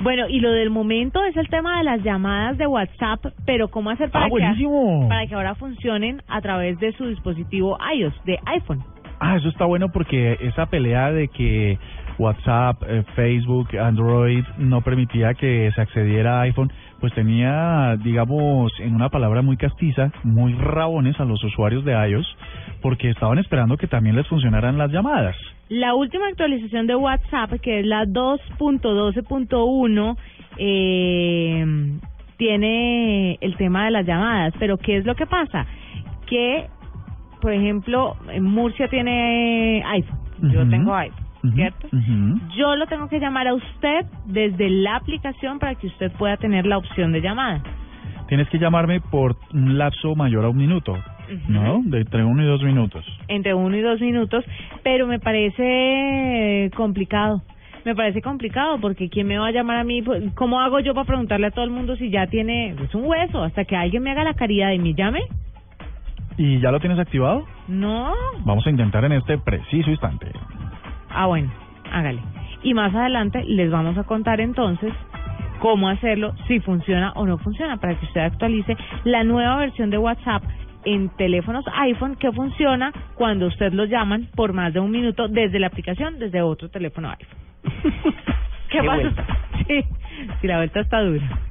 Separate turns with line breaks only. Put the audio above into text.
Bueno, y lo del momento es el tema de las llamadas de WhatsApp, pero cómo hacer para,
Ah,
que, para que ahora funcionen a través de su dispositivo iOS, de iPhone.
Ah, eso está bueno porque esa pelea de que WhatsApp, eh, Facebook, Android no permitía que se accediera a iPhone, pues tenía, digamos, en una palabra muy castiza, muy rabones a los usuarios de iOS, porque estaban esperando que también les funcionaran las llamadas.
La última actualización de WhatsApp, que es la 2.12.1, eh, tiene el tema de las llamadas. Pero ¿qué es lo que pasa? Que, por ejemplo, en Murcia tiene iPhone. Yo tengo iPhone, ¿cierto? Yo lo tengo que llamar a usted desde la aplicación para que usted pueda tener la opción de llamada.
Tienes que llamarme por un lapso mayor a un minuto, ¿no? De entre uno y dos minutos.
entre uno y dos minutos, pero me parece complicado. Me parece complicado porque ¿quién me va a llamar a mí? Pues, ¿Cómo hago yo para preguntarle a todo el mundo si ya tiene... Es un hueso, hasta que alguien me haga la caridad y me llame.
¿Y ya lo tienes activado?
No.
Vamos a intentar en este preciso instante.
Ah, bueno, hágale. Y más adelante les vamos a contar entonces cómo hacerlo, si funciona o no funciona, para que usted actualice la nueva versión de WhatsApp en teléfonos iPhone que funciona cuando usted lo llaman por más de un minuto desde la aplicación, desde otro teléfono iPhone. ¿Qué,
Qué
pasa? Sí, sí, la vuelta está dura.